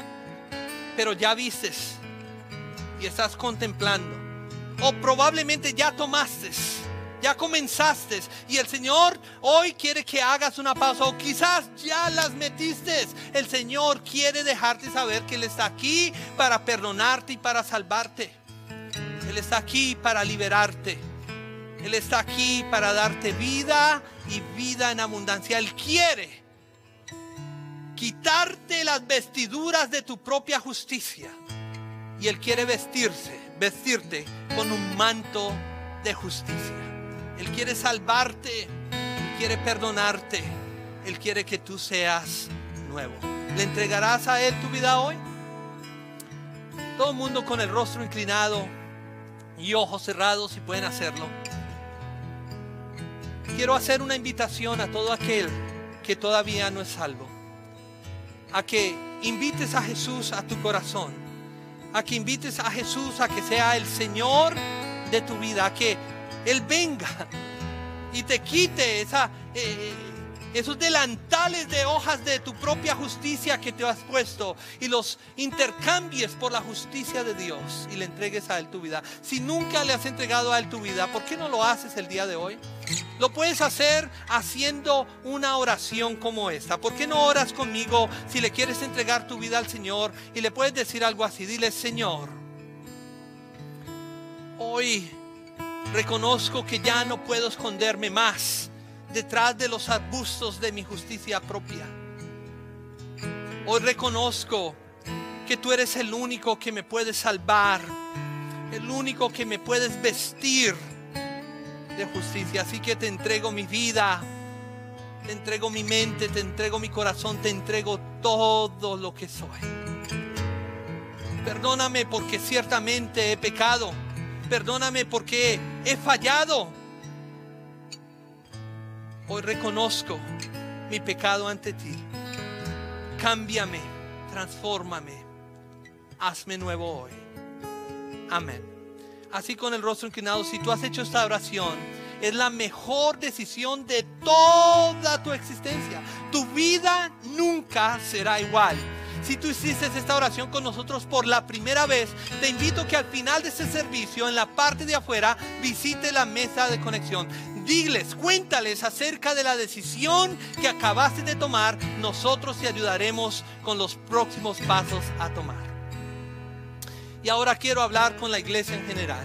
pero ya vistes y estás contemplando. O probablemente ya tomaste Ya comenzaste y el Señor hoy quiere que hagas una pausa o quizás ya las metiste. El Señor quiere dejarte saber que Él está aquí para perdonarte y para salvarte. Él está aquí para liberarte. Él está aquí para darte vida y vida en abundancia. Él quiere quitarte las vestiduras de tu propia justicia. Y Él quiere vestirse, vestirte con un manto de justicia. Él quiere salvarte, Él quiere perdonarte, Él quiere que tú seas nuevo. ¿Le entregarás a Él tu vida hoy? Todo el mundo con el rostro inclinado y ojos cerrados, si pueden hacerlo. Quiero hacer una invitación a todo aquel que todavía no es salvo. A que invites a Jesús a tu corazón. A que invites a Jesús a que sea el Señor de tu vida. A que él venga y te quite esa, eh, esos delantales de hojas de tu propia justicia que te has puesto y los intercambies por la justicia de Dios y le entregues a Él tu vida. Si nunca le has entregado a Él tu vida, ¿por qué no lo haces el día de hoy? Lo puedes hacer haciendo una oración como esta. ¿Por qué no oras conmigo si le quieres entregar tu vida al Señor y le puedes decir algo así? Dile, Señor, hoy Reconozco que ya no puedo esconderme más detrás de los arbustos de mi justicia propia. Hoy reconozco que tú eres el único que me puede salvar, el único que me puedes vestir de justicia. Así que te entrego mi vida, te entrego mi mente, te entrego mi corazón, te entrego todo lo que soy. Perdóname porque ciertamente he pecado perdóname porque he fallado. Hoy reconozco mi pecado ante ti. Cámbiame, transfórmame, hazme nuevo hoy. Amén. Así con el rostro inclinado, si tú has hecho esta oración, es la mejor decisión de toda tu existencia. Tu vida nunca será igual. Si tú hiciste esta oración con nosotros por la primera vez, te invito que al final de este servicio, en la parte de afuera, visite la mesa de conexión. Diles, cuéntales acerca de la decisión que acabaste de tomar. Nosotros te ayudaremos con los próximos pasos a tomar. Y ahora quiero hablar con la iglesia en general.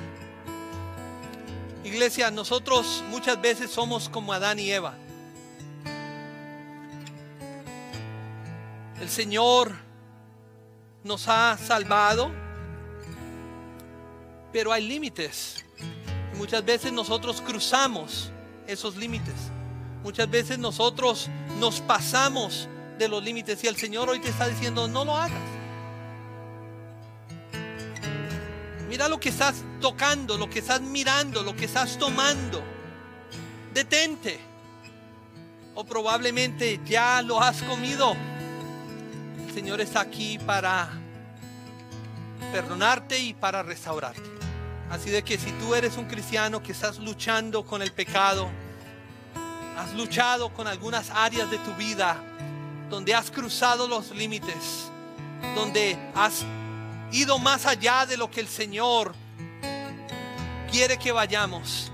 Iglesia, nosotros muchas veces somos como Adán y Eva. El Señor nos ha salvado, pero hay límites. Muchas veces nosotros cruzamos esos límites. Muchas veces nosotros nos pasamos de los límites y el Señor hoy te está diciendo, no lo hagas. Mira lo que estás tocando, lo que estás mirando, lo que estás tomando. Detente. O probablemente ya lo has comido. Señor está aquí para perdonarte y para restaurarte. Así de que si tú eres un cristiano que estás luchando con el pecado, has luchado con algunas áreas de tu vida donde has cruzado los límites, donde has ido más allá de lo que el Señor quiere que vayamos,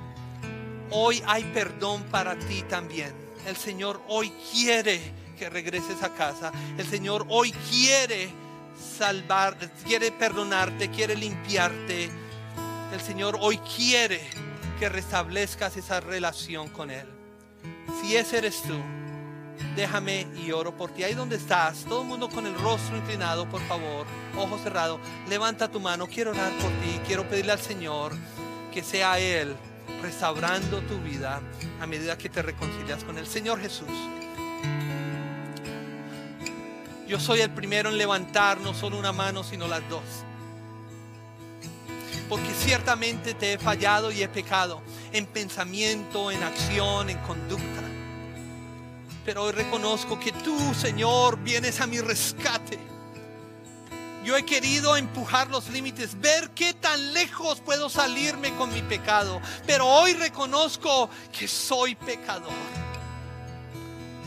hoy hay perdón para ti también. El Señor hoy quiere que regreses a casa. El Señor hoy quiere salvar, quiere perdonarte, quiere limpiarte. El Señor hoy quiere que restablezcas esa relación con Él. Si ese eres tú, déjame y oro por ti. Ahí donde estás, todo el mundo con el rostro inclinado, por favor, ojos cerrados, levanta tu mano. Quiero orar por ti, quiero pedirle al Señor que sea Él restaurando tu vida a medida que te reconcilias con el Señor Jesús. Yo soy el primero en levantar no solo una mano, sino las dos. Porque ciertamente te he fallado y he pecado en pensamiento, en acción, en conducta. Pero hoy reconozco que tú, Señor, vienes a mi rescate. Yo he querido empujar los límites, ver qué tan lejos puedo salirme con mi pecado. Pero hoy reconozco que soy pecador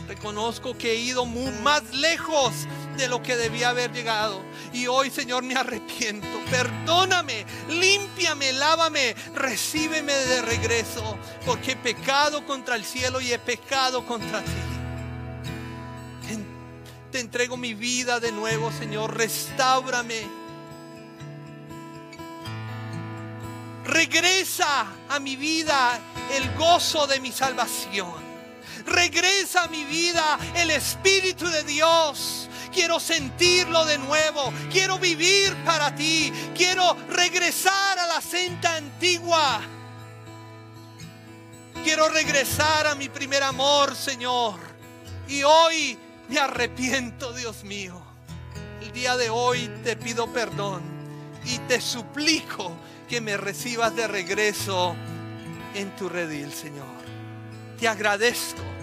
Reconozco que he ido más lejos de lo que debía haber llegado. Y hoy, Señor, me arrepiento. Perdóname, límpiame, lávame, recíbeme de regreso. Porque he pecado contra el cielo y he pecado contra ti. Te entrego mi vida de nuevo, Señor. Restáurame. Regresa a mi vida el gozo de mi salvación. Regresa a mi vida el Espíritu de Dios. Quiero sentirlo de nuevo. Quiero vivir para ti. Quiero regresar a la senda antigua. Quiero regresar a mi primer amor, Señor. Y hoy me arrepiento, Dios mío. El día de hoy te pido perdón y te suplico que me recibas de regreso en tu redil, Señor. Te agradezco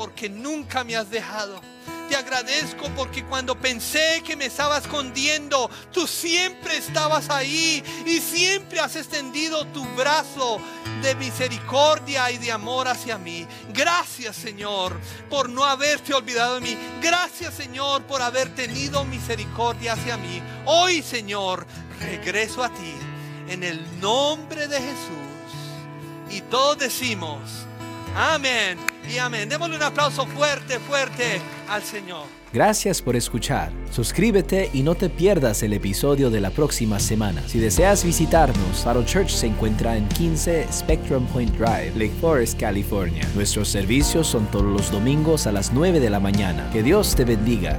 porque nunca me has dejado. Te agradezco porque cuando pensé que me estaba escondiendo, tú siempre estabas ahí y siempre has extendido tu brazo de misericordia y de amor hacia mí. Gracias Señor por no haberte olvidado de mí. Gracias Señor por haber tenido misericordia hacia mí. Hoy Señor regreso a ti en el nombre de Jesús. Y todos decimos, amén y amén. Démosle un aplauso fuerte, fuerte al Señor. Gracias por escuchar. Suscríbete y no te pierdas el episodio de la próxima semana. Si deseas visitarnos, Faro Church se encuentra en 15 Spectrum Point Drive, Lake Forest, California. Nuestros servicios son todos los domingos a las 9 de la mañana. Que Dios te bendiga.